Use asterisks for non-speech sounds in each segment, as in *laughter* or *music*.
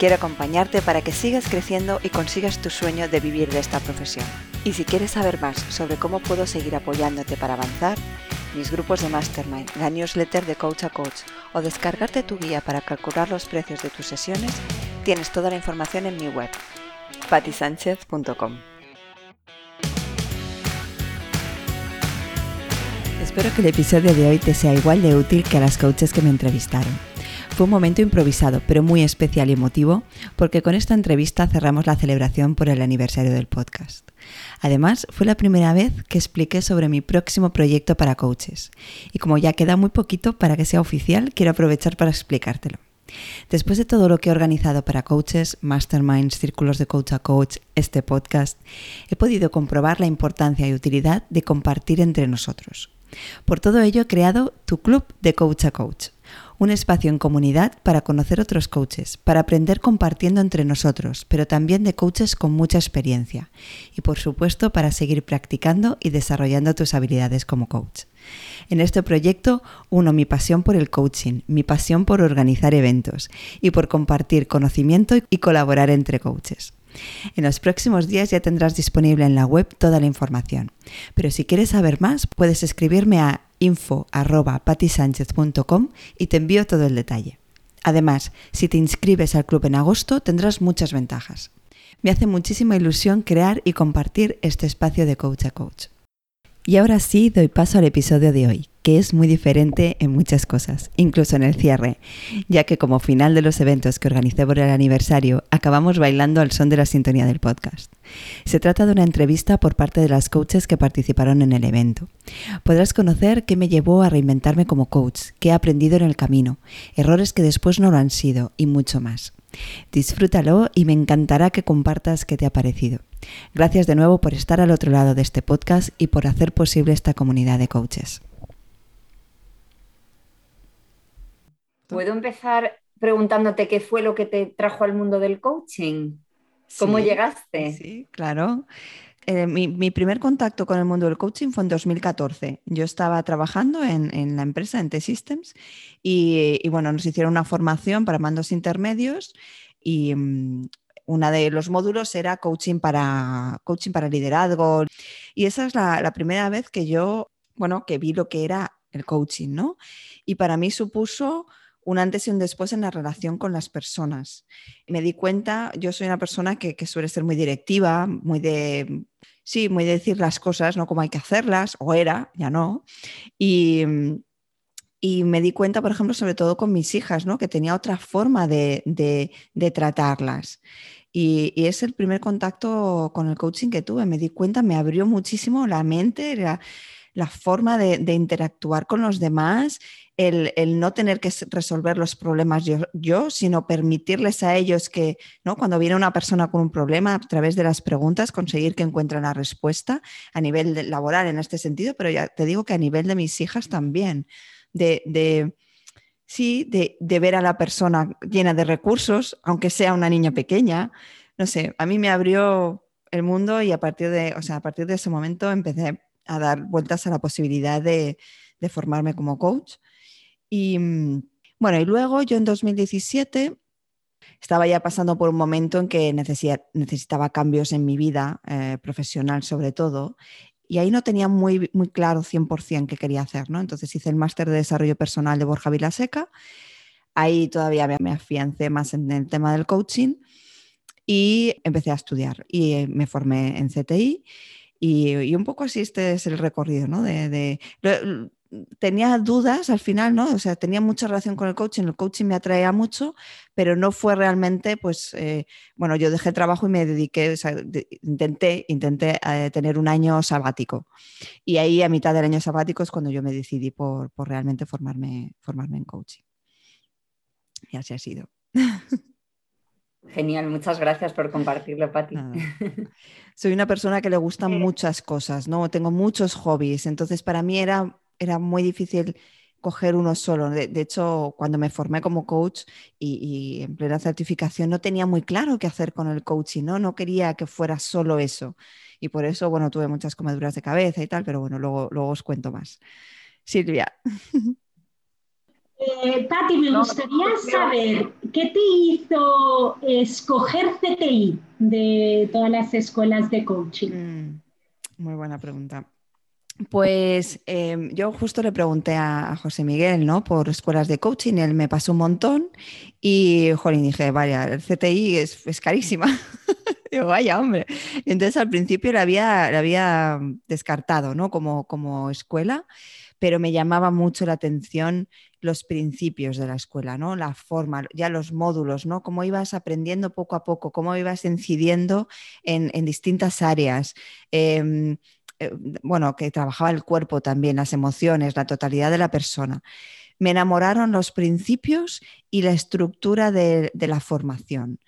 Quiero acompañarte para que sigas creciendo y consigas tu sueño de vivir de esta profesión. Y si quieres saber más sobre cómo puedo seguir apoyándote para avanzar, mis grupos de Mastermind, la newsletter de Coach a Coach o descargarte tu guía para calcular los precios de tus sesiones, tienes toda la información en mi web, patisánchez.com. Espero que el episodio de hoy te sea igual de útil que a las coaches que me entrevistaron. Fue un momento improvisado, pero muy especial y emotivo, porque con esta entrevista cerramos la celebración por el aniversario del podcast. Además, fue la primera vez que expliqué sobre mi próximo proyecto para coaches. Y como ya queda muy poquito para que sea oficial, quiero aprovechar para explicártelo. Después de todo lo que he organizado para coaches, masterminds, círculos de coach a coach, este podcast, he podido comprobar la importancia y utilidad de compartir entre nosotros. Por todo ello he creado tu club de coach a coach, un espacio en comunidad para conocer otros coaches, para aprender compartiendo entre nosotros, pero también de coaches con mucha experiencia y por supuesto para seguir practicando y desarrollando tus habilidades como coach. En este proyecto uno mi pasión por el coaching, mi pasión por organizar eventos y por compartir conocimiento y colaborar entre coaches. En los próximos días ya tendrás disponible en la web toda la información. Pero si quieres saber más, puedes escribirme a info.patisánchez.com y te envío todo el detalle. Además, si te inscribes al club en agosto, tendrás muchas ventajas. Me hace muchísima ilusión crear y compartir este espacio de coach a coach. Y ahora sí doy paso al episodio de hoy, que es muy diferente en muchas cosas, incluso en el cierre, ya que como final de los eventos que organicé por el aniversario, acabamos bailando al son de la sintonía del podcast. Se trata de una entrevista por parte de las coaches que participaron en el evento. Podrás conocer qué me llevó a reinventarme como coach, qué he aprendido en el camino, errores que después no lo han sido y mucho más. Disfrútalo y me encantará que compartas qué te ha parecido. Gracias de nuevo por estar al otro lado de este podcast y por hacer posible esta comunidad de coaches. ¿Puedo empezar preguntándote qué fue lo que te trajo al mundo del coaching? ¿Cómo llegaste? Sí, claro. Eh, mi, primer contacto con el mundo del coaching fue en 2014. Yo estaba trabajando en, la empresa, en T-Systems, y, bueno, nos hicieron una formación para mandos intermedios y mm, uno de los módulos era coaching para, coaching para liderazgo. Y esa es la, la primera vez que yo, bueno, que vi lo que era el coaching, ¿no? Y para mí supuso un antes y un después en la relación con las personas. Me di cuenta, yo soy una persona que, suele ser muy directiva, muy de, sí, muy de decir las cosas, no como hay que hacerlas, o era, ya no. Y, me di cuenta, por ejemplo, sobre todo con mis hijas, ¿no? que tenía otra forma de, tratarlas. Y, es el primer contacto con el coaching que tuve. Me di cuenta, me abrió muchísimo la mente, la, forma de, interactuar con los demás el, no tener que resolver los problemas yo, sino permitirles a ellos que, ¿no? cuando viene una persona con un problema, a través de las preguntas, conseguir que encuentren la respuesta a nivel laboral en este sentido, pero ya te digo que a nivel de mis hijas también, de, sí, de, ver a la persona llena de recursos, aunque sea una niña pequeña. No sé, a mí me abrió el mundo y a partir de, o sea, a partir de ese momento empecé a dar vueltas a la posibilidad de, de formarme como coach y mm, bueno, y luego yo en 2017 estaba ya pasando por un momento en que necesitaba cambios en mi vida eh, profesional sobre todo y ahí no tenía muy, muy claro 100% qué quería hacer, ¿no? Entonces hice el máster de desarrollo personal de Borja Vilaseca, ahí todavía me, afiancé más en el tema del coaching y empecé a estudiar y eh, me formé en CTI y, un poco así este es el recorrido, ¿no? de, tenía dudas al final, ¿no? O sea, tenía mucha relación con el coaching, el coaching me atraía mucho, pero no fue realmente, pues, eh, bueno, yo dejé trabajo y me dediqué, o sea, intenté, intenté eh, tener un año sabático. Y ahí a mitad del año sabático es cuando yo me decidí por, por realmente formarme, formarme en coaching. Y así ha sido. Genial, muchas gracias por compartirlo, Pati. Soy una persona que le gustan muchas cosas, ¿no? Tengo muchos hobbies, entonces para mí era, era muy difícil coger uno solo. De, hecho, cuando me formé como coach y, en plena certificación no tenía muy claro qué hacer con el coaching, ¿no? No quería que fuera solo eso. Y por eso, bueno, tuve muchas comeduras de cabeza y tal, pero bueno, luego, luego os cuento más. Silvia. *laughs* Eh, Pati, me gustaría saber qué te hizo escoger CTI de todas las escuelas de coaching. Mm, muy buena pregunta. Pues em, yo justo le pregunté a, José Miguel, ¿no? Por escuelas de coaching, él me pasó un montón y, jolín, dije, vaya, el CTI es, carísima. *laughs* Digo, vaya, hombre. Entonces al principio la había, había descartado, ¿no? Como, como escuela, pero me llamaba mucho la atención los principios de la escuela, ¿no? La forma, ya los módulos, ¿no? Cómo ibas aprendiendo poco a poco, cómo ibas incidiendo en, distintas áreas. Em, eh, bueno, que trabajaba el cuerpo también, las emociones, la totalidad de la persona. Me enamoraron los principios y la estructura de, la formación.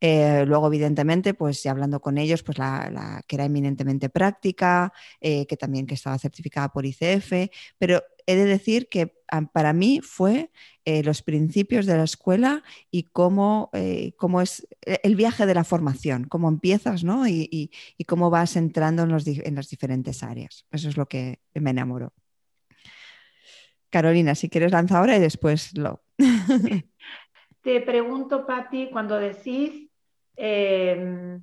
Eh, luego, evidentemente, pues hablando con ellos, pues la, que era eminentemente práctica, eh, que también que estaba certificada por ICF, pero he de decir que ah, para mí fue eh, los principios de la escuela y cómo, cómo, es el viaje de la formación, cómo empiezas ¿no? y, cómo vas entrando en, en, las diferentes áreas. Eso es lo que me enamoró. Carolina, si quieres lanza ahora y después lo. *laughs* Te pregunto, Patti, cuando decís, em,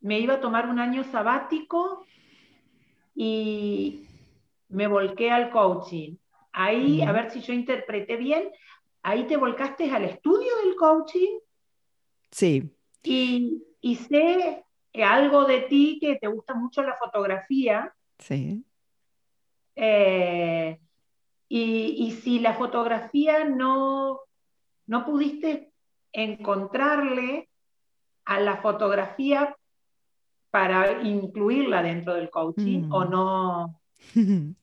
me iba a tomar un año sabático y, me volqué al coaching. Ahí, a ver si yo interpreté bien, ahí te volcaste al estudio del coaching. Sí. Y, y sé algo de ti que te gusta mucho la fotografía. Sí. Eh, y, y, si la fotografía no, no pudiste encontrarle a la fotografía para incluirla dentro del coaching o mm. no, *laughs*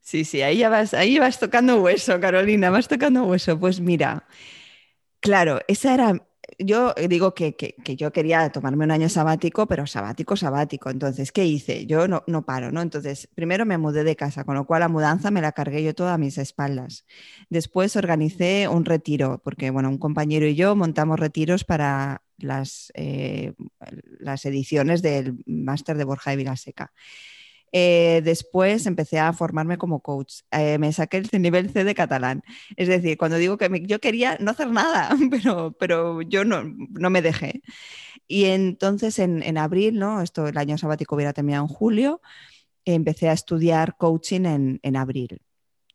Sí, sí, ahí ya vas, ahí vas tocando hueso, Carolina, vas tocando hueso. Pues mira, claro, esa era, yo digo que, yo quería tomarme un año sabático, pero sabático, sabático. Entonces, ¿qué hice? Yo no, no paro, ¿no? Entonces, primero me mudé de casa, con lo cual la mudanza me la cargué yo toda a mis espaldas. Después organicé un retiro, porque, bueno, un compañero y yo montamos retiros para las, eh, las ediciones del máster de Borja de Vilaseca. Eh, después empecé a formarme como coach. Eh, me saqué el nivel C de catalán. Es decir, cuando digo que yo quería no hacer nada, *laughs* pero, pero yo no, no me dejé. Y entonces en, en, abril, ¿no? Esto, el año sabático hubiera terminado en julio, empecé a estudiar coaching en, en abril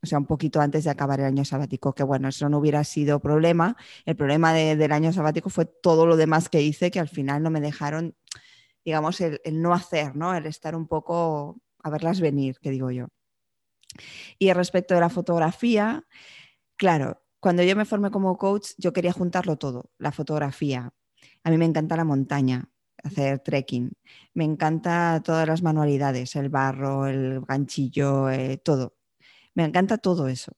o sea, un poquito antes de acabar el año sabático, que bueno, eso no hubiera sido problema. El problema del año sabático fue todo lo demás que hice, que al final no me dejaron, digamos, el, el no hacer, ¿no? El estar un poco a verlas venir, que digo yo. Y respecto de la fotografía, claro, cuando yo me formé como coach, yo quería juntarlo todo, la fotografía. A mí me encanta la montaña, hacer trekking. Me encanta todas las manualidades, el barro, el ganchillo, eh, todo. Me encanta todo eso.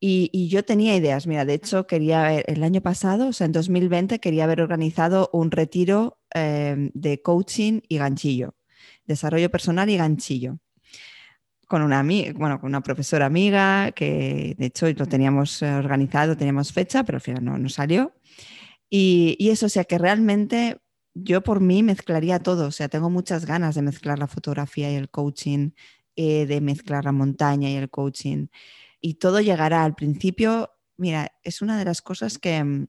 Y, yo tenía ideas. Mira, de hecho, quería el año pasado, o sea, en 2020, quería haber organizado un retiro eh, de coaching y ganchillo desarrollo personal y ganchillo. Con una, bueno, con una profesora amiga que de hecho lo teníamos eh, organizado, teníamos fecha, pero al final no, no salió. Y, eso, o sea que realmente yo por mí mezclaría todo, o sea, tengo muchas ganas de mezclar la fotografía y el coaching, eh, de mezclar la montaña y el coaching. Y todo llegará al principio, mira, es una de las cosas que, mm,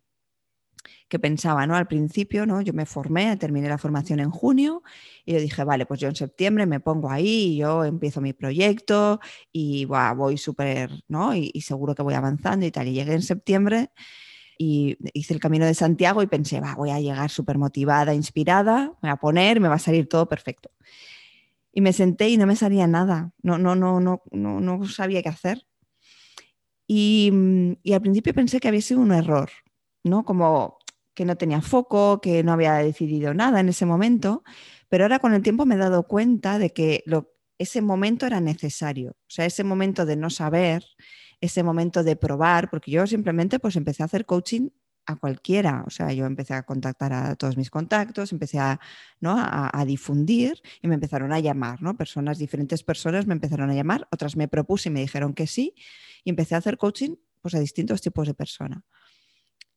que pensaba, ¿no? Al principio, ¿no? Yo me formé, terminé la formación en junio y yo dije, vale, pues yo en septiembre me pongo ahí yo empiezo mi proyecto y voy súper, ¿no? Y, seguro que voy avanzando y tal. Y llegué en septiembre y hice el camino de Santiago y pensé, va, voy a llegar súper motivada, inspirada, me voy a poner, me va a salir todo perfecto. Y me senté y no me salía nada, no, no, no, no, no, no sabía qué hacer. Y, y al principio pensé que había sido un error, ¿no? Como que no tenía foco, que no había decidido nada en ese momento, pero ahora con el tiempo me he dado cuenta de que ese momento era necesario, o sea, ese momento de no saber, ese momento de probar, porque yo simplemente pues empecé a hacer coaching a cualquiera. O sea, yo empecé a contactar a todos mis contactos, empecé a, ¿no? a, difundir y me empezaron a llamar, ¿no? Personas, diferentes personas me empezaron a llamar, otras me propuse y me dijeron que sí y empecé a hacer coaching pues, a distintos tipos de personas.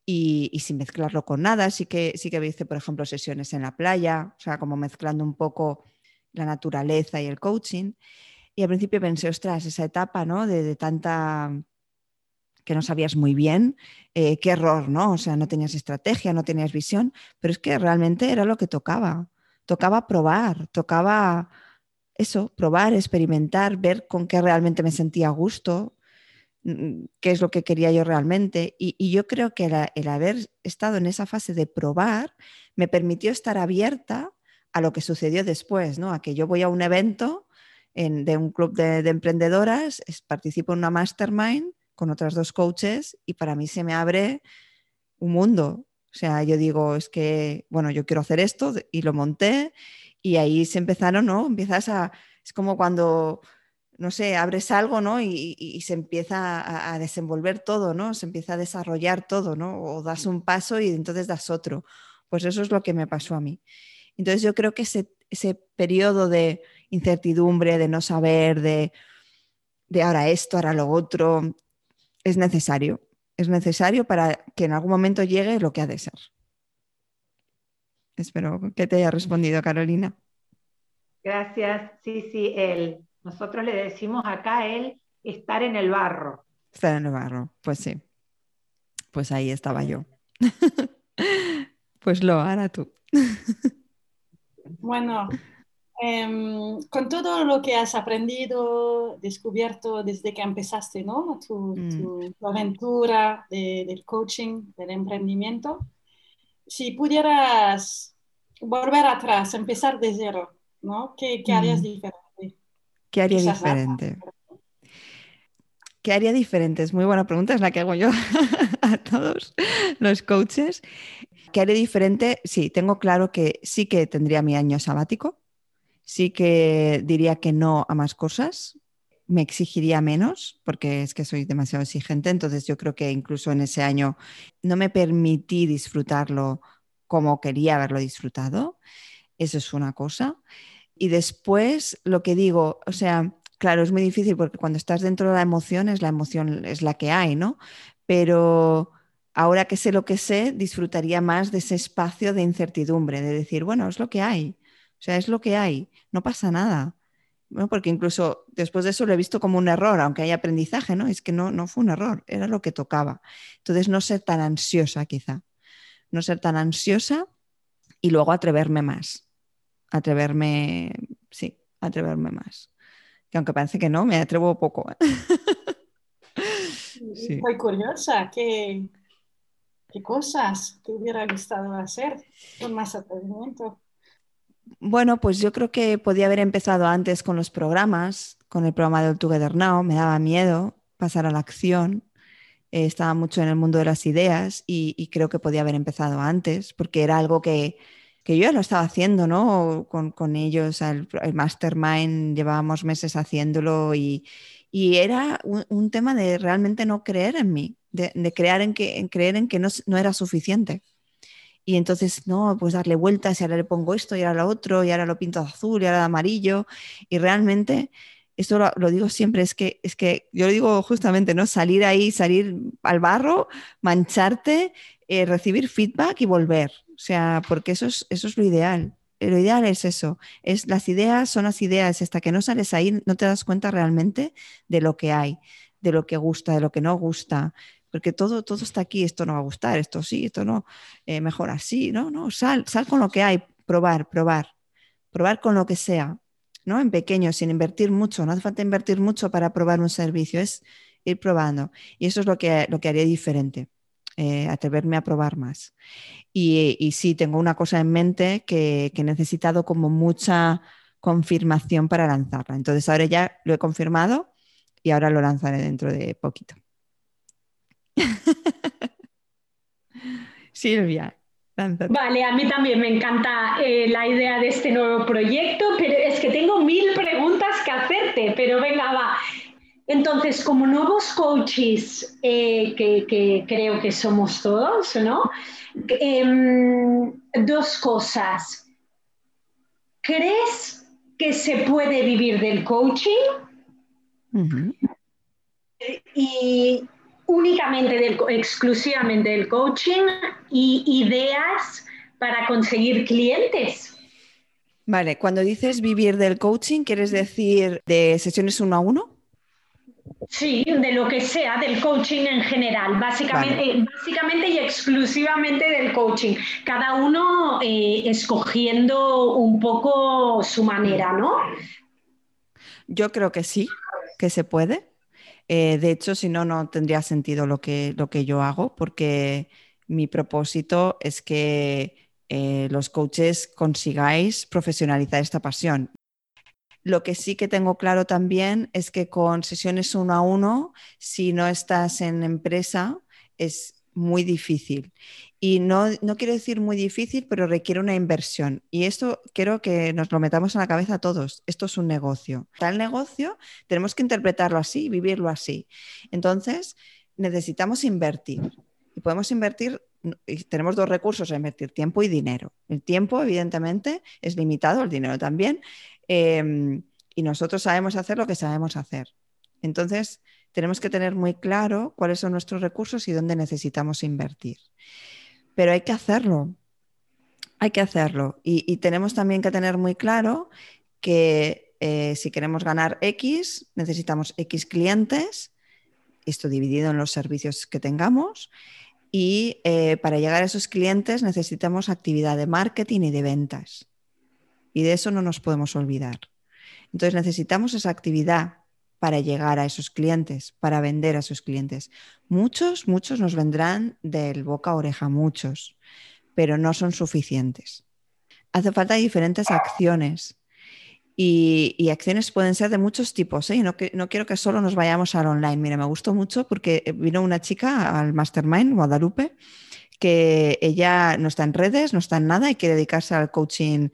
Y, sin mezclarlo con nada, sí que, sí que hice, por ejemplo, sesiones en la playa, o sea, como mezclando un poco la naturaleza y el coaching. Y al principio pensé, ostras, esa etapa, ¿no? De, tanta que no sabías muy bien, eh, qué error, ¿no? O sea, no tenías estrategia, no tenías visión, pero es que realmente era lo que tocaba. Tocaba probar, tocaba eso, probar, experimentar, ver con qué realmente me sentía a gusto, qué es lo que quería yo realmente. Y, yo creo que el, haber estado en esa fase de probar me permitió estar abierta a lo que sucedió después, ¿no? A que yo voy a un evento de un club de, de emprendedoras, participo en una mastermind con otras dos coaches y para mí se me abre un mundo. O sea, yo digo, es que, bueno, yo quiero hacer esto y lo monté y ahí se empezaron, ¿no? Empiezas a, es como cuando, no sé, abres algo, ¿no? Y, se empieza a, desenvolver todo, ¿no? Se empieza a desarrollar todo, ¿no? O das un paso y entonces das otro. Pues eso es lo que me pasó a mí. Entonces yo creo que ese, ese periodo de incertidumbre, de no saber, de, de ahora esto, ahora lo otro, es necesario. Es necesario para que en algún momento llegue lo que ha de ser. Espero que te haya respondido, Carolina. Gracias. Sí, sí, él. Nosotros le decimos acá a él estar en el barro. Estar en el barro, pues sí. Pues ahí estaba yo. *laughs* pues lo hará tú. bueno, Em, con todo lo que has aprendido, descubierto desde que empezaste, ¿no? Tu, mm. aventura del coaching, del emprendimiento, si pudieras volver atrás, empezar de cero, ¿no? ¿Qué, harías mm. diferente? ¿Qué haría diferente? ¿Qué haría diferente? Es muy buena pregunta, es la que hago yo *laughs* a todos los coaches. ¿Qué haría diferente? Sí, tengo claro que sí que tendría mi año sabático sí que diría que no a más cosas, me exigiría menos porque es que soy demasiado exigente, entonces yo creo que incluso en ese año no me permití disfrutarlo como quería haberlo disfrutado, eso es una cosa. Y después lo que digo, o sea, claro, es muy difícil porque cuando estás dentro de la emoción es la emoción, es la que hay, ¿no? Pero ahora que sé lo que sé, disfrutaría más de ese espacio de incertidumbre, de decir, bueno, es lo que hay. O sea, es lo que hay, no pasa nada. porque incluso después de eso lo he visto como un error, aunque hay aprendizaje, ¿no? Es que no, no fue un error, era lo que tocaba. Entonces, no ser tan ansiosa quizá, no ser tan ansiosa y luego atreverme más, atreverme, sí, atreverme más. Que aunque parece que no, me atrevo poco. ¿eh? *laughs* sí. Muy curiosa, ¿Qué, ¿qué cosas te hubiera gustado hacer con más atrevimiento? Bueno, pues yo creo que podía haber empezado antes con los programas, con el programa del Together Now, me daba miedo pasar a la acción, eh, estaba mucho en el mundo de las ideas y, creo que podía haber empezado antes, porque era algo que, yo ya lo estaba haciendo, ¿no? Con, ellos, el, mastermind, llevábamos meses haciéndolo y, era un, tema de realmente no creer en mí, de, creer en que, creer en que no era suficiente y entonces, no, pues darle vueltas y ahora le pongo esto y ahora lo otro y ahora lo pinto de azul y ahora de amarillo. Y realmente, esto lo, digo siempre, es que, es que yo lo digo justamente, ¿no? Salir ahí, salir al barro, mancharte, eh, recibir feedback y volver. O sea, porque eso es, eso es lo ideal. Lo ideal es eso, es las ideas son las ideas, hasta que no sales ahí no te das cuenta realmente de lo que hay, de lo que gusta, de lo que no gusta, porque todo, todo está aquí, esto no va a gustar, esto sí, esto no, eh, mejor así, ¿no? no sal, sal con lo que hay, probar, probar, probar con lo que sea, ¿no? En pequeño, sin invertir mucho, no hace falta invertir mucho para probar un servicio, es ir probando. Y eso es lo que, lo que haría diferente, eh, atreverme a probar más. Y, y, sí, tengo una cosa en mente que, que he necesitado como mucha confirmación para lanzarla. Entonces ahora ya lo he confirmado y ahora lo lanzaré dentro de poquito. *laughs* Silvia. Vale, a mí también me encanta eh, la idea de este nuevo proyecto, pero es que tengo mil preguntas que hacerte, pero venga, va. Entonces, como nuevos coaches, eh, que, creo que somos todos, ¿no? Em, dos cosas. ¿Crees que se puede vivir del coaching? Y únicamente, del, exclusivamente del coaching y ideas para conseguir clientes. Vale, cuando dices vivir del coaching, ¿quieres decir de sesiones uno a uno? Sí, de lo que sea, del coaching en general, básicamente, básicamente y exclusivamente del coaching. Cada uno eh, escogiendo un poco su manera, ¿no? Yo creo que sí, que se puede. Eh, de hecho, si no, no tendría sentido lo que, lo que yo hago, porque mi propósito es que eh, los coaches consigáis profesionalizar esta pasión. Lo que sí que tengo claro también es que con sesiones uno a uno, si no estás en empresa, es muy difícil. Y no, no quiero decir muy difícil, pero requiere una inversión. Y esto quiero que nos lo metamos en la cabeza a todos. Esto es un negocio. Tal negocio, tenemos que interpretarlo así, vivirlo así. Entonces, necesitamos invertir. Y podemos invertir tenemos dos recursos a invertir, tiempo y dinero. El tiempo, evidentemente, es limitado, el dinero también, em, y nosotros sabemos hacer lo que sabemos hacer. Entonces, tenemos que tener muy claro cuáles son nuestros recursos y dónde necesitamos invertir. Pero hay que hacerlo, hay que hacerlo. Y, tenemos también que tener muy claro que eh, si queremos ganar X, necesitamos X clientes, esto dividido en los servicios que tengamos, y eh, para llegar a esos clientes necesitamos actividad de marketing y de ventas. Y de eso no nos podemos olvidar. Entonces necesitamos esa actividad para llegar a esos clientes, para vender a esos clientes. Muchos, muchos nos vendrán del boca a oreja, muchos, pero no son suficientes. Hace falta diferentes acciones y, acciones pueden ser de muchos tipos. ¿eh? no, no, quiero que solo nos vayamos al online. Mira, me gustó mucho porque vino una chica al Mastermind, Guadalupe, que ella no está en redes, no está en nada y quiere dedicarse al coaching,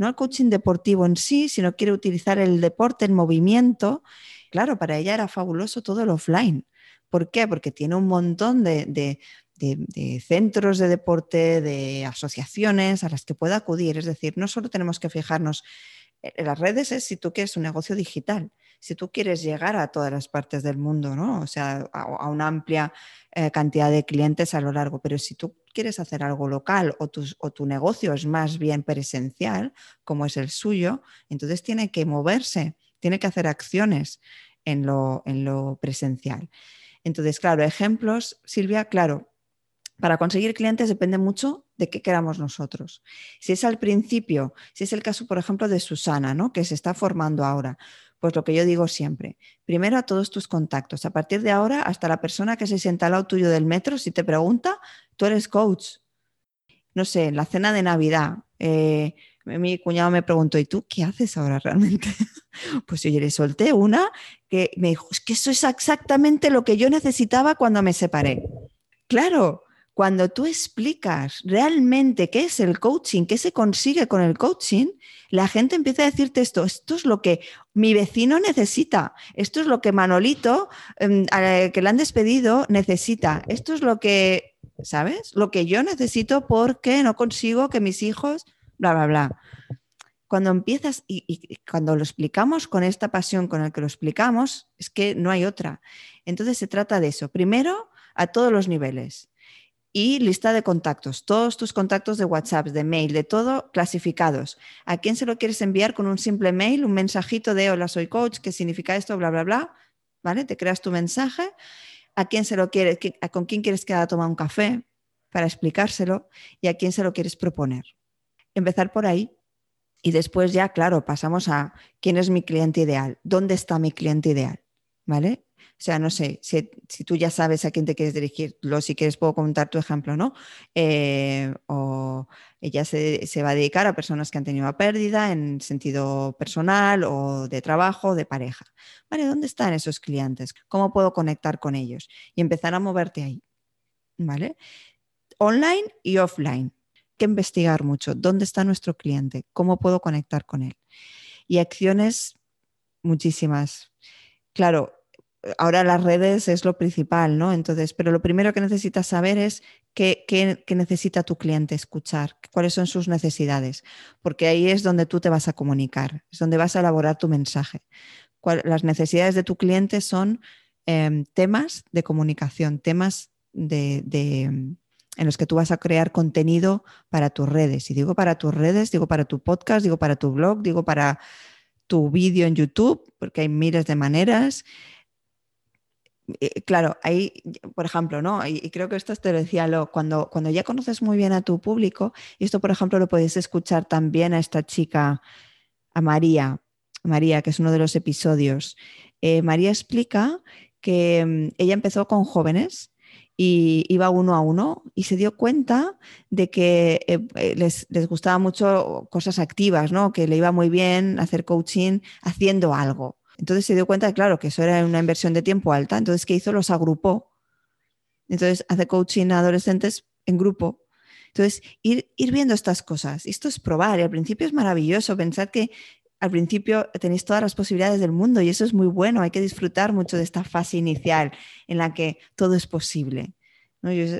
no al coaching deportivo en sí, sino quiere utilizar el deporte en movimiento. Claro, para ella era fabuloso todo el offline. ¿Por qué? Porque tiene un montón de, de centros de deporte, de asociaciones a las que pueda acudir. Es decir, no solo tenemos que fijarnos en las redes es si tú quieres un negocio digital, si tú quieres llegar a todas las partes del mundo, ¿no? O sea, a, una amplia eh, cantidad de clientes a lo largo, pero si tú quieres hacer algo local o tu, negocio es más bien presencial, como es el suyo, entonces tiene que moverse, tiene que hacer acciones en lo, en lo presencial. Entonces, claro, ejemplos, Silvia, claro, para conseguir clientes depende mucho de qué queramos nosotros. Si es al principio, si es el caso, por ejemplo, de Susana, ¿no? que se está formando ahora, pues lo que yo digo siempre, primero a todos tus contactos. A partir de ahora, hasta la persona que se sienta al lado tuyo del metro, si te pregunta, tú eres coach. No sé, en la cena de Navidad, eh, mi cuñado me preguntó, ¿y tú qué haces ahora realmente? *laughs* pues yo le solté una que me dijo, es que eso es exactamente lo que yo necesitaba cuando me separé. Claro, cuando tú explicas realmente qué es el coaching, qué se consigue con el coaching, la gente empieza a decirte esto, esto es lo que mi vecino necesita, esto es lo que Manolito, em, que le han despedido, necesita, esto es lo que, ¿sabes? Lo que yo necesito porque no consigo que mis hijos, bla, bla, bla. Cuando empiezas y, cuando lo explicamos con esta pasión con la que lo explicamos, es que no hay otra. Entonces se trata de eso. Primero, a todos los niveles y lista de contactos, todos tus contactos de WhatsApp, de mail, de todo clasificados. ¿A quién se lo quieres enviar con un simple mail, un mensajito de hola, soy coach, qué significa esto, bla, bla, bla? ¿Vale? Te creas tu mensaje. ¿A quién se lo quieres, con quién quieres que a tomar un café para explicárselo y a quién se lo quieres proponer? Empezar por ahí y después ya, claro, pasamos a quién es mi cliente ideal, dónde está mi cliente ideal, ¿vale? Sea, no sé, si, tú ya sabes a quién te quieres dirigir, lo, si quieres puedo contar tu ejemplo, ¿no? Eh, o ella se, va a dedicar a personas que han tenido pérdida en sentido personal o de trabajo, de pareja. ¿Vale? ¿Dónde están esos clientes? ¿Cómo puedo conectar con ellos? Y empezar a moverte ahí. ¿Vale? Online y offline. que investigar mucho. ¿Dónde está nuestro cliente? ¿Cómo puedo conectar con él? Y acciones muchísimas. Claro, ahora las redes es lo principal, ¿no? Entonces, pero lo primero que necesitas saber es qué, necesita tu cliente escuchar, cuáles son sus necesidades, porque ahí es donde tú te vas a comunicar, es donde vas a elaborar tu mensaje. las necesidades de tu cliente son em, temas de comunicación, temas de, en los que tú vas a crear contenido para tus redes. Y digo para tus redes, digo para tu podcast, digo para tu blog, digo para tu vídeo en YouTube, porque hay miles de maneras. Eh, claro, ahí, por ejemplo, ¿no? Y, creo que esto te lo decía lo, cuando, cuando ya conoces muy bien a tu público, y esto, por ejemplo, lo podéis escuchar también a esta chica, a María, María, que es uno de los episodios. Eh, María explica que mm, ella empezó con jóvenes y iba uno a uno y se dio cuenta de que eh, les, les, gustaba mucho cosas activas, ¿no? que le iba muy bien hacer coaching haciendo algo. Entonces se dio cuenta, claro, que eso era una inversión de tiempo alta. Entonces, ¿qué hizo? Los agrupó. Entonces, hace coaching a adolescentes en grupo. Entonces, ir, viendo estas cosas. Esto es probar. Y al principio es maravilloso. Pensad que al principio tenéis todas las posibilidades del mundo y eso es muy bueno. Hay que disfrutar mucho de esta fase inicial en la que todo es posible.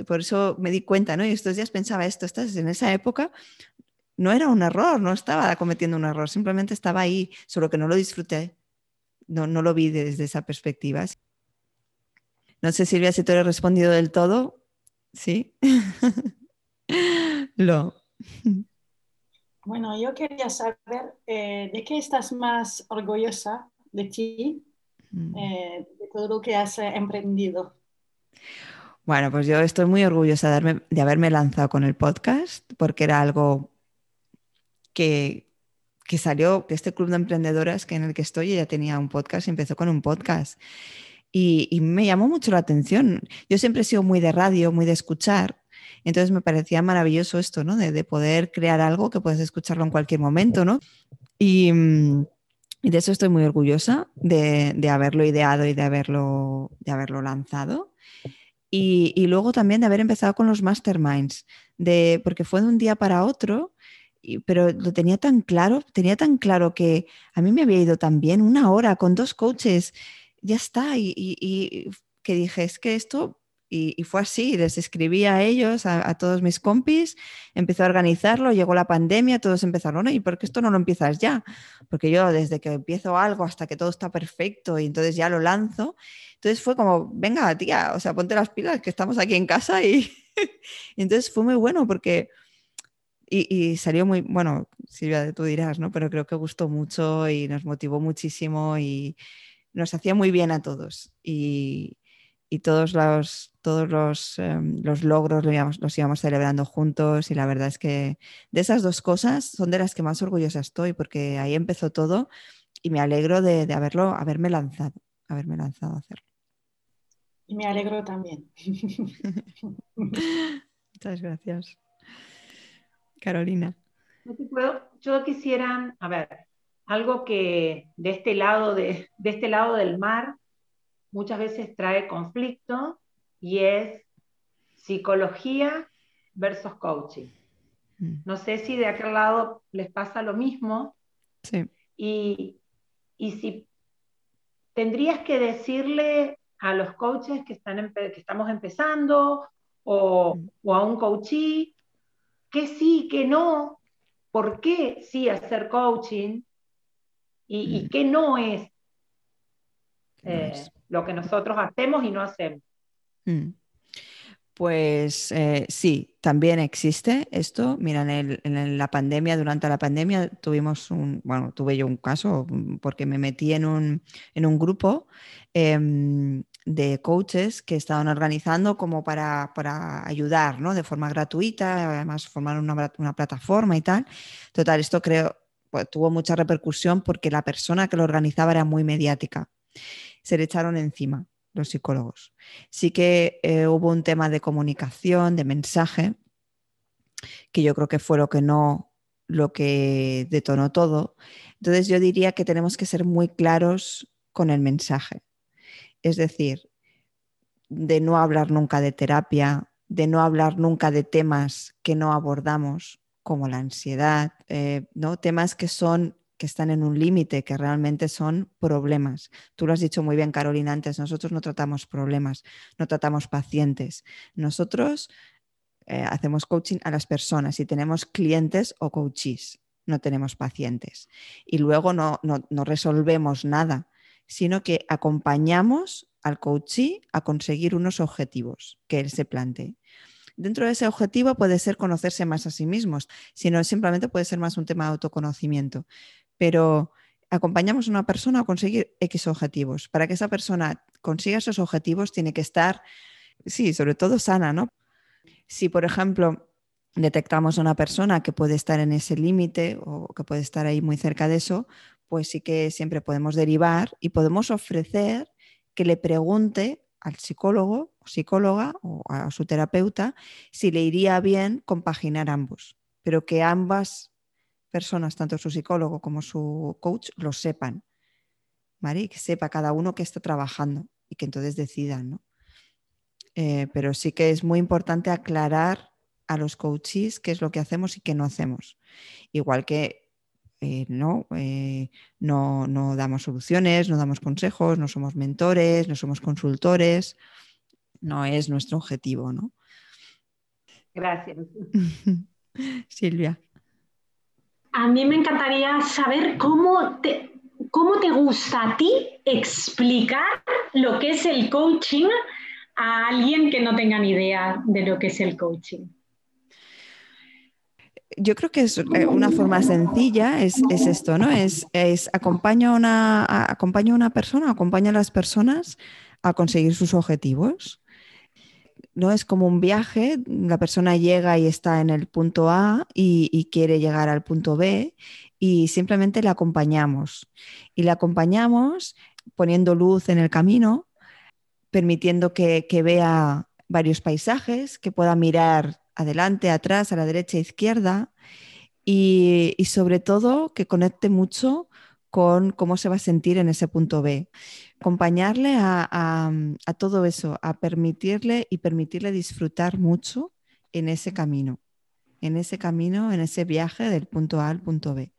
por eso me di cuenta, ¿no? Y estos días pensaba esto, estás en esa época no era un error, no estaba cometiendo un error, simplemente estaba ahí, solo que no lo disfruté no, no lo vi desde esa perspectiva. No sé, Silvia, si te he respondido del todo. ¿Sí? *laughs* lo. Bueno, yo quería saber eh, de qué estás más orgullosa de ti, mm. eh, de todo lo que has emprendido. Bueno, pues yo estoy muy orgullosa de, de haberme lanzado con el podcast porque era algo que, que salió de este club de emprendedoras que en el que estoy, ella tenía un podcast, empezó con un podcast. Y, me llamó mucho la atención. Yo siempre he sido muy de radio, muy de escuchar, entonces me parecía maravilloso esto, ¿no? De, poder crear algo que puedes escucharlo en cualquier momento, ¿no? Y, de eso estoy muy orgullosa de, haberlo ideado y de haberlo, de haberlo lanzado. Y, y, luego también de haber empezado con los masterminds, de, porque fue de un día para otro pero lo tenía tan claro, tenía tan claro que a mí me había ido tan bien, una hora con dos coaches, ya está, y, que dije, es que esto, y, fue así, les escribí a ellos, a, todos mis compis, empecé a organizarlo, llegó la pandemia, todos empezaron, ¿y por qué esto no lo empiezas ya? Porque yo desde que empiezo algo hasta que todo está perfecto y entonces ya lo lanzo, entonces fue como, venga, tía, o sea, ponte las pilas, que estamos aquí en casa y *laughs* entonces fue muy bueno porque y, salió muy, bueno, Silvia, tú dirás, ¿no? Pero creo que gustó mucho y nos motivó muchísimo y nos hacía muy bien a todos. Y, todos los, todos los, em, los logros los íbamos, los íbamos, celebrando juntos y la verdad es que de esas dos cosas son de las que más orgullosa estoy porque ahí empezó todo y me alegro de, de haberlo, haberme lanzado, haberme lanzado a hacerlo. Y me alegro también. *laughs* *laughs* Muchas gracias. Carolina. Yo quisiera, a ver, algo que de este lado, de, este lado del mar muchas veces trae conflicto y es psicología versus coaching. Mm. No sé si de aquel lado les pasa lo mismo. Sí. Y, si tendrías que decirle a los coaches que, están que estamos empezando o, mm. o a un coachee qué sí, qué no, por qué sí hacer coaching y, mm. qué no es, eh, lo que nosotros hacemos y no hacemos. Mm. Pues eh, sí, también existe esto. Mira, en, la pandemia, durante la pandemia, tuvimos un, bueno, tuve yo un caso mm, porque me metí en un, en un grupo em, de coaches que estaban organizando como para, ayudar, ¿no? De forma gratuita, además formar una, una plataforma y tal. Total, esto creo pues, tuvo mucha repercusión porque la persona que lo organizaba era muy mediática. Se le echaron encima los psicólogos. Sí que eh, hubo un tema de comunicación, de mensaje, que yo creo que fue lo que no, lo que detonó todo. Entonces yo diría que tenemos que ser muy claros con el mensaje. Es decir, de no hablar nunca de terapia, de no hablar nunca de temas que no abordamos, como la ansiedad, eh, ¿no? temas que son que están en un límite, que realmente son problemas. Tú lo has dicho muy bien, Carolina, antes, nosotros no tratamos problemas, no tratamos pacientes. Nosotros eh, hacemos coaching a las personas y tenemos clientes o coaches, no tenemos pacientes. Y luego no, no, no resolvemos nada, sino que acompañamos al coachee a conseguir unos objetivos que él se plantee. Dentro de ese objetivo puede ser conocerse más a sí mismos, sino simplemente puede ser más un tema de autoconocimiento. Pero acompañamos a una persona a conseguir X objetivos. Para que esa persona consiga esos objetivos tiene que estar, sí, sobre todo sana, ¿no? Si, por ejemplo, detectamos a una persona que puede estar en ese límite o que puede estar ahí muy cerca de eso, pues sí que siempre podemos derivar y podemos ofrecer que le pregunte al psicólogo o psicóloga o a su terapeuta si le iría bien compaginar ambos, pero que ambas personas, tanto su psicólogo como su coach, lo sepan. Y que sepa cada uno que está trabajando y que entonces decidan, ¿no? Eh, pero sí que es muy importante aclarar a los coaches qué es lo que hacemos y qué no hacemos. Igual que eh, no, eh, no, no, damos soluciones, no damos consejos, no somos mentores, no somos consultores, no es nuestro objetivo, ¿no? Gracias. *laughs* Silvia. A mí me encantaría saber cómo te, cómo te gusta a ti explicar lo que es el coaching a alguien que no tenga ni idea de lo que es el coaching yo creo que es eh, una forma sencilla, es, esto, ¿no? Es, es acompaña a una, una persona, acompaña a las personas a conseguir sus objetivos. No es como un viaje, la persona llega y está en el punto A y, quiere llegar al punto B y simplemente le acompañamos. Y le acompañamos poniendo luz en el camino, permitiendo que vea varios paisajes, que pueda mirar adelante, atrás, a la derecha, izquierda y, sobre todo que conecte mucho con cómo se va a sentir en ese punto B. Acompañarle a, todo eso, a permitirle y permitirle disfrutar mucho en ese camino, en ese camino, en ese viaje del punto A al punto B.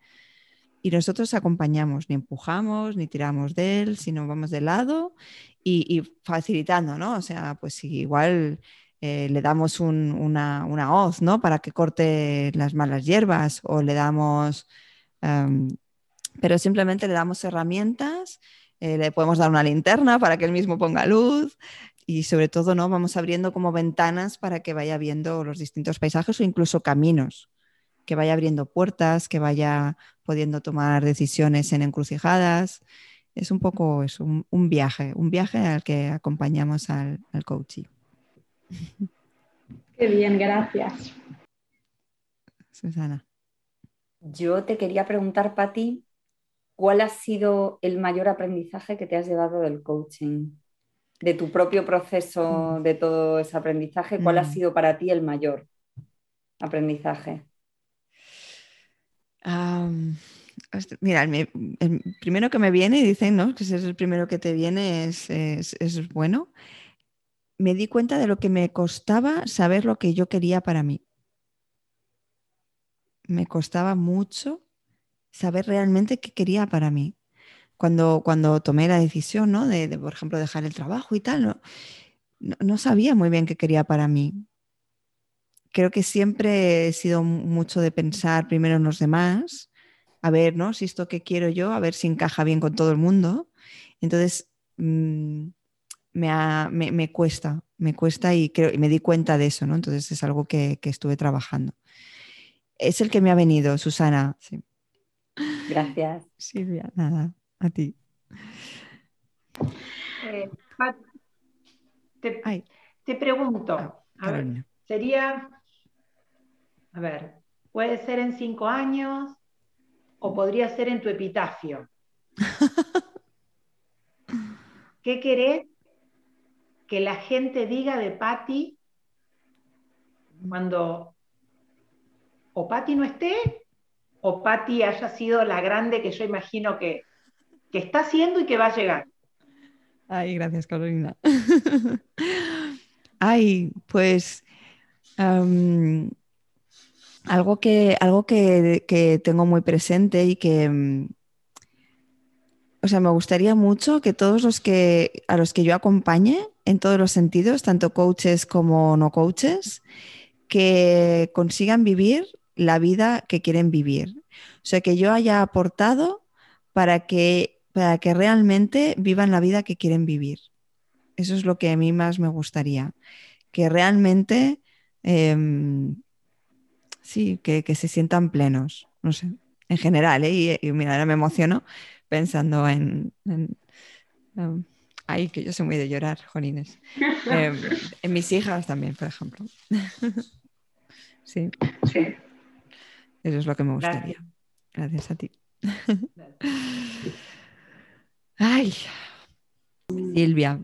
Y nosotros acompañamos, ni empujamos, ni tiramos de él, sino vamos de lado y, y facilitando, ¿no? O sea, pues igual eh, le damos una, hoz ¿no? para que corte las malas hierbas o le damos, em, pero simplemente le damos herramientas, eh, le podemos dar una linterna para que él mismo ponga luz y sobre todo ¿no? vamos abriendo como ventanas para que vaya viendo los distintos paisajes o incluso caminos, que vaya abriendo puertas, que vaya pudiendo tomar decisiones en encrucijadas. Es un poco es un, viaje, un viaje al que acompañamos al, al coaching. Qué bien, gracias. Susana. Yo te quería preguntar, Patti, ¿cuál ha sido el mayor aprendizaje que te has llevado del coaching? De tu propio proceso, mm. de todo ese aprendizaje, ¿cuál ha mm. sido para ti el mayor aprendizaje? Mira, el, primero que me viene y dicen, ¿no? Que ese es el primero que te viene, es, es bueno me di cuenta de lo que me costaba saber lo que yo quería para mí. Me costaba mucho saber realmente qué quería para mí. Cuando, cuando tomé la decisión, ¿no? De, por ejemplo, dejar el trabajo y tal, no, no, sabía muy bien qué quería para mí. Creo que siempre he sido mucho de pensar primero en los demás, a ver, ¿no? Si esto que quiero yo, a ver si encaja bien con todo el mundo. Entonces, mm, me, cuesta, me cuesta y, creo, y me di cuenta de eso, ¿no? Entonces es algo que, estuve trabajando. Es el que me ha venido, Susana. Gracias. Silvia, nada, a ti. Eh, te, pregunto, ah, sería, a ver, puede ser en cinco años o podría ser en tu epitafio. *laughs* ¿Qué querés que la gente diga de Patty cuando o Patty no esté o Patty haya sido la grande que yo imagino que, está siendo y que va a llegar. Ay, gracias Carolina. *laughs* Ay, pues algo que, algo que, que tengo muy presente y que, mm, o sea, me gustaría mucho que todos los que a los que yo acompañe en todos los sentidos, tanto coaches como no coaches, que consigan vivir la vida que quieren vivir. O sea, que yo haya aportado para que, para que realmente vivan la vida que quieren vivir. Eso es lo que a mí más me gustaría. Que realmente, em, sí, que, se sientan plenos. No sé, en general, ¿eh? y, mira, ahora me emociono pensando en, em, Ay, que yo soy muy de llorar, Jolines. *laughs* Em, en mis hijas también, por ejemplo. *laughs* sí. sí. Eso es lo que me gustaría. Gracias, a ti. *laughs* Ay, Silvia.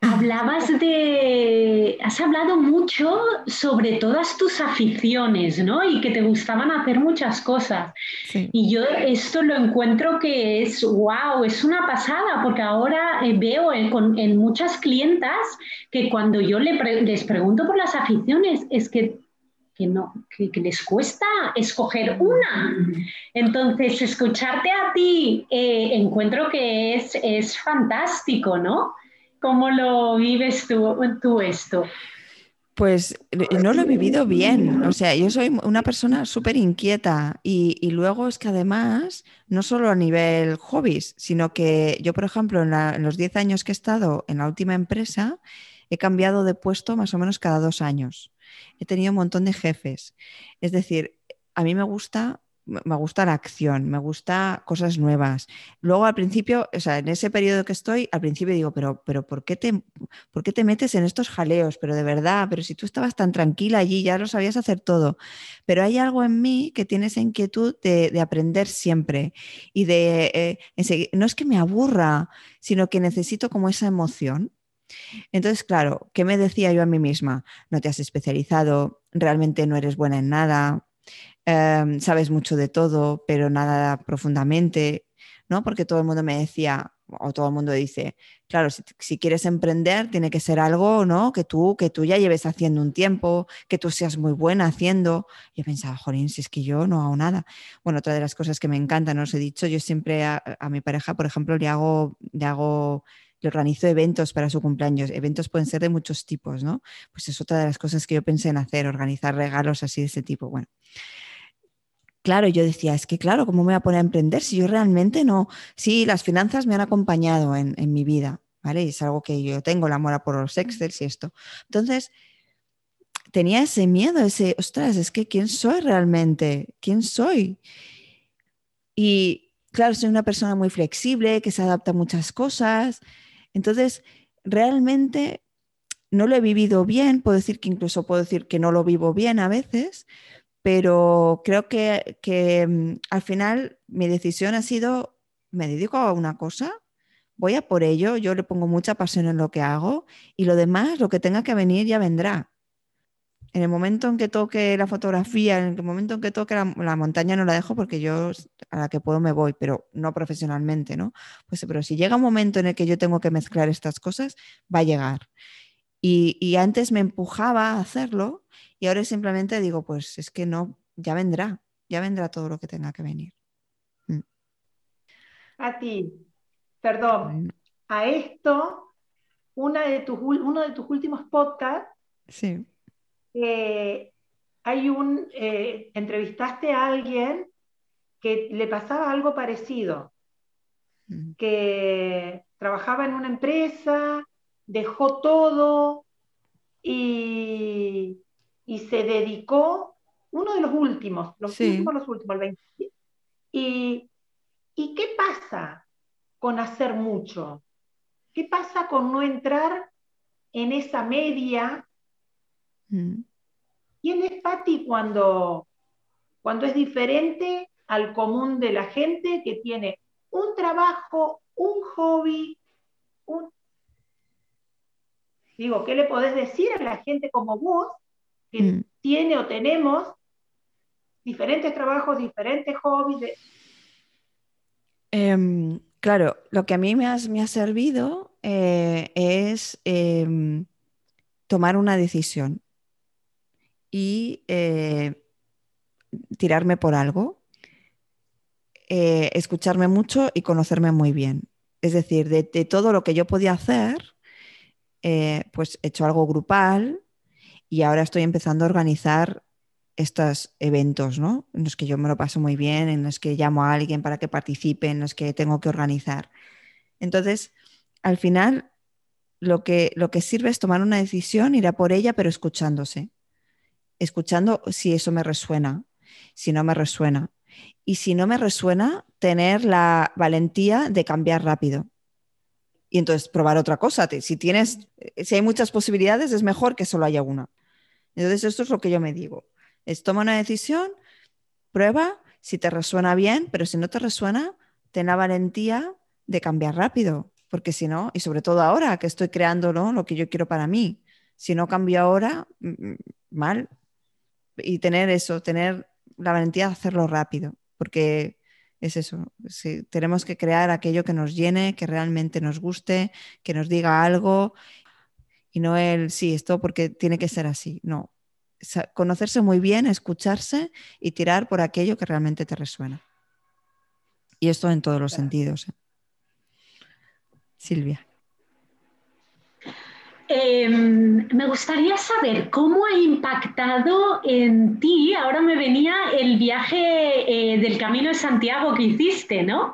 Hablabas de. Has hablado mucho sobre todas tus aficiones, ¿no? Y que te gustaban hacer muchas cosas. Y yo esto lo encuentro que es, wow, es una pasada, porque ahora eh, veo en, muchas clientas que cuando yo les pregunto por las aficiones, es que que, no, que, les cuesta escoger una. Entonces, escucharte a ti eh, encuentro que es, es fantástico, ¿no? ¿Cómo lo vives tú, esto? Pues no lo he vivido bien. O sea, yo soy una persona súper inquieta y, y, luego es que además, no solo a nivel hobbies, sino que yo, por ejemplo, en, en los 10 años que he estado en la última empresa, he cambiado de puesto más o menos cada dos años he tenido un montón de jefes. Es decir, a mí me gusta me gusta la acción, me gusta cosas nuevas. Luego al principio, o sea, en ese periodo que estoy, al principio digo, pero, pero ¿por, qué te, ¿por qué te metes en estos jaleos? Pero de verdad, pero si tú estabas tan tranquila allí, ya lo sabías hacer todo. Pero hay algo en mí que tiene esa inquietud de, aprender siempre y de, eh, no es que me aburra, sino que necesito como esa emoción. Entonces, claro, ¿qué me decía yo a mí misma? No te has especializado, realmente no eres buena en nada, em, sabes mucho de todo, pero nada profundamente, ¿no? Porque todo el mundo me decía, o todo el mundo dice, claro, si, quieres emprender, tiene que ser algo, ¿no? Que tú, que tú ya lleves haciendo un tiempo, que tú seas muy buena haciendo. Yo pensaba, jolín, si es que yo no hago nada. Bueno, otra de las cosas que me encanta, ¿no? Os he dicho, yo siempre a, a mi pareja, por ejemplo, le hago, le hago le organizo eventos para su cumpleaños. Eventos pueden ser de muchos tipos, ¿no? Pues es otra de las cosas que yo pensé en hacer, organizar regalos así de ese tipo. Bueno, claro, yo decía, es que claro, ¿cómo me voy a poner a emprender si yo realmente no? Sí, las finanzas me han acompañado en, mi vida, ¿vale? Y es algo que yo tengo, el amor por los Excel y esto. Entonces, tenía ese miedo, ese, ostras, es que ¿quién soy realmente? ¿Quién soy? Y claro, soy una persona muy flexible, que se adapta a muchas cosas, entonces, realmente no lo he vivido bien, puedo decir que incluso puedo decir que no lo vivo bien a veces, pero creo que, mm, al final mi decisión ha sido, me dedico a una cosa, voy a por ello, yo le pongo mucha pasión en lo que hago y lo demás, lo que tenga que venir ya vendrá en el momento en que toque la fotografía, en el momento en que toque la, montaña no la dejo porque yo a la que puedo me voy, pero no profesionalmente, ¿no? Pues pero si llega un momento en el que yo tengo que mezclar estas cosas, va a llegar. Y, antes me empujaba a hacerlo y ahora simplemente digo, pues es que no, ya vendrá, ya vendrá todo lo que tenga que venir. Mm. A ti, perdón, a esto, una de tus, uno de tus últimos podcasts sí eh, hay un, eh, entrevistaste a alguien que le pasaba algo parecido, mm. que trabajaba en una empresa, dejó todo y, se dedicó, uno de los últimos, los últimos, los últimos, el 20. Y, ¿Y qué pasa con hacer mucho? ¿Qué pasa con no entrar en esa media Mm. ¿Quién es Patti cuando, cuando es diferente al común de la gente que tiene un trabajo, un hobby, un... Digo, ¿qué le podés decir a la gente como vos que mm. tiene o tenemos diferentes trabajos, diferentes hobbies? Em, claro, lo que a mí me, me ha servido eh, es em, tomar una decisión y eh, tirarme por algo, eh, escucharme mucho y conocerme muy bien. Es decir, de, todo lo que yo podía hacer, pues he hecho algo grupal y ahora estoy empezando a organizar estos eventos, ¿no? En los que yo me lo paso muy bien, en los que llamo a alguien para que participe, en los que tengo que organizar. Entonces, al final, lo que, lo que sirve es tomar una decisión, ir a por ella, pero escuchándose. Escuchando si eso me resuena, si no me resuena. Y si no me resuena, tener la valentía de cambiar rápido. Y entonces probar otra cosa. Si tienes, si hay muchas posibilidades, es mejor que solo haya una. Entonces, esto es lo que yo me digo es toma una decisión, prueba, si te resuena bien, pero si no te resuena, ten la valentía de cambiar rápido, porque si no, y sobre todo ahora que estoy creando lo que yo quiero para mí, si no cambio ahora, mm, mm, mal. Y tener eso, tener la valentía de hacerlo rápido, porque es eso, si tenemos que crear aquello que nos llene, que realmente nos guste, que nos diga algo, y no el, sí, esto porque tiene que ser así, no, conocerse muy bien, escucharse y tirar por aquello que realmente te resuena. Y esto en todos los sentidos. ¿eh? Silvia. Em, me gustaría saber cómo ha impactado en ti, ahora me venía el viaje eh, del Camino de Santiago que hiciste, ¿no?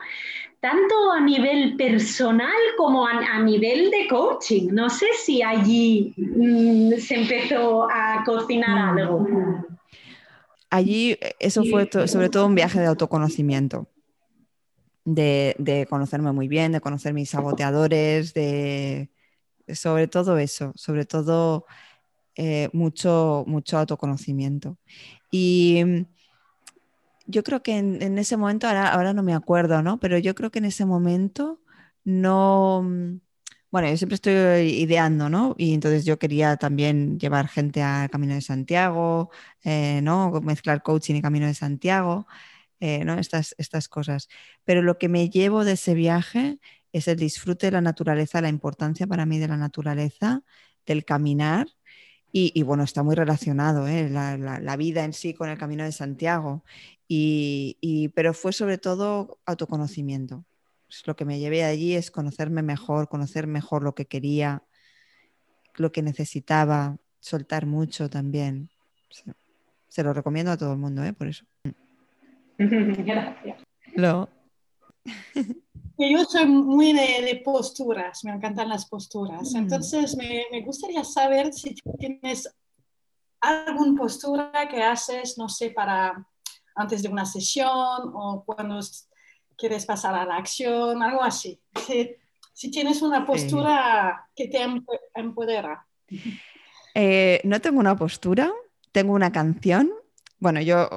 tanto a nivel personal como a, nivel de coaching. No sé si allí mm, se empezó a cocinar algo. Allí eso fue sobre todo un viaje de autoconocimiento. De, conocerme muy bien, de conocer mis saboteadores, de sobre todo eso, sobre todo eh, mucho, mucho autoconocimiento. Y yo creo que en, ese momento, ahora, ahora, no me acuerdo, ¿no? Pero yo creo que en ese momento no... Mm, bueno, yo siempre estoy ideando, ¿no? Y entonces yo quería también llevar gente al Camino de Santiago, eh, ¿no? Mezclar coaching y Camino de Santiago, eh, ¿no? Estas, estas cosas. Pero lo que me llevo de ese viaje es el disfrute de la naturaleza, la importancia para mí de la naturaleza, del caminar y, bueno, está muy relacionado ¿eh? la, la, vida en sí con el Camino de Santiago. Y, pero fue sobre todo autoconocimiento. Lo que me llevé allí es conocerme mejor, conocer mejor lo que quería, lo que necesitaba, soltar mucho también. Se, lo recomiendo a todo el mundo, ¿eh? por eso. *laughs* Gracias. Yo soy muy de, posturas, me encantan las posturas. Entonces, me, me, gustaría saber si tienes alguna postura que haces, no sé, para antes de una sesión o cuando quieres pasar a la acción, algo así. Si, tienes una postura que te empodera. Eh, no tengo una postura, tengo una canción. Bueno, yo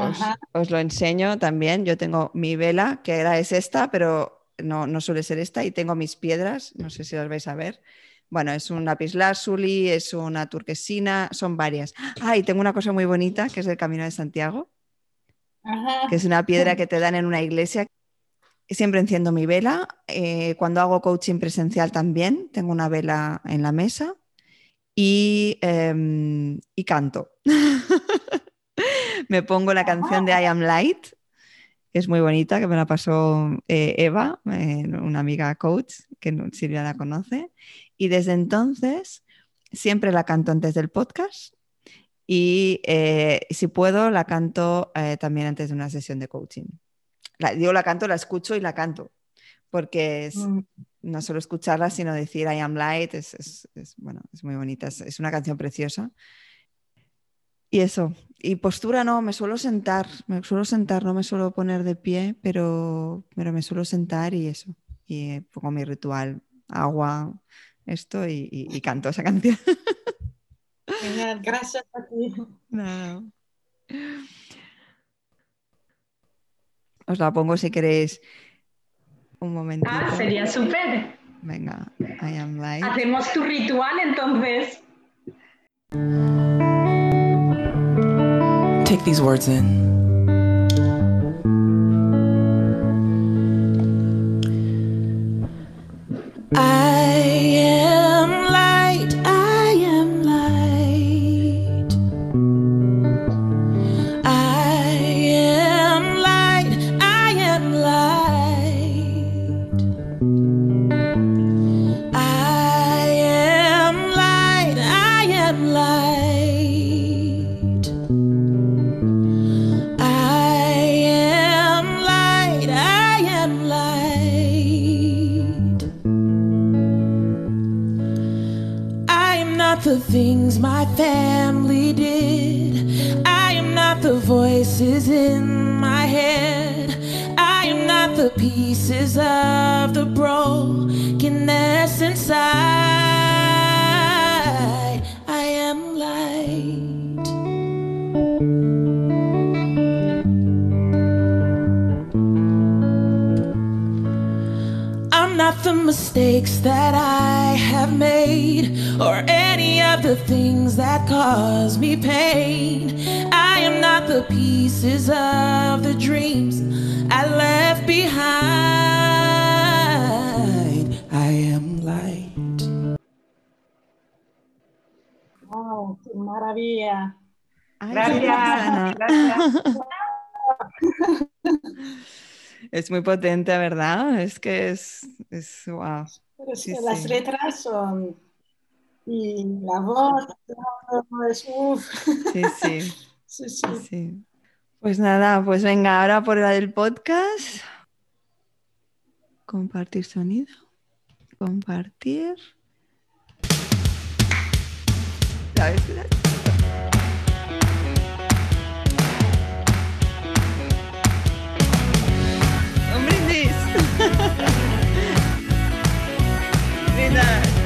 os, lo enseño también. Yo tengo mi vela, que era es esta, pero no, no suele ser esta, y tengo mis piedras, no sé si las vais a ver. Bueno, es un lapislázuli, es una turquesina, son varias. Ah, y tengo una cosa muy bonita que es el Camino de Santiago, que es una piedra que te dan en una iglesia. Siempre enciendo mi vela. Eh, cuando hago coaching presencial también, tengo una vela en la mesa y, em, canto. *laughs* me pongo la canción de I Am Light, que es muy bonita, que me la pasó eh, Eva, eh, una amiga coach, que Silvia la conoce. Y desde entonces siempre la canto antes del podcast y eh, si puedo, la canto eh, también antes de una sesión de coaching. La, digo, la canto, la escucho y la canto, porque es, mm. no solo escucharla, sino decir I am light, es, bueno, es muy bonita, es, una canción preciosa. Y eso, y postura no, me suelo sentar, me suelo sentar, no me suelo poner de pie, pero, pero me suelo sentar y eso, y pongo mi ritual, agua, esto y, y canto esa canción. *laughs* Genial, gracias a ti. Os la pongo si queréis un momento. Ah, sería súper. Venga, I am light. Hacemos tu ritual entonces. Take these words in. am pieces of the brokenness inside. I am light. I'm not the mistakes that I have made or any of the things that cause me pain. I am not the pieces of the dreams Ay, Gracias, gracias. *laughs* Es muy potente, ¿verdad? Es que es, es wow. Pero es Sí, que las sí. letras son. Y la voz, todo es. Uf. Sí, sí, Sí, *laughs* sí. sí, sí. Pues nada, pues venga, ahora por la del podcast. Compartir sonido. Compartir. ¿Sabes? Verdade.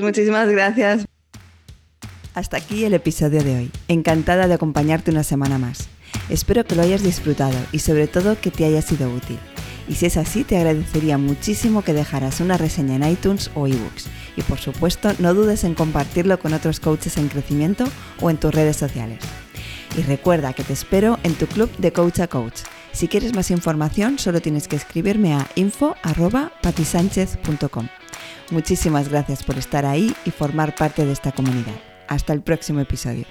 Pues muchísimas gracias. Hasta aquí el episodio de hoy. Encantada de acompañarte una semana más. Espero que lo hayas disfrutado y sobre todo que te haya sido útil. Y si es así, te agradecería muchísimo que dejaras una reseña en iTunes o ebooks. Y por supuesto, no dudes en compartirlo con otros coaches en crecimiento o en tus redes sociales. Y recuerda que te espero en tu club de Coach a Coach. Si quieres más información, solo tienes que escribirme a info.patisánchez.com. Muchísimas gracias por estar ahí y formar parte de esta comunidad. Hasta el próximo episodio.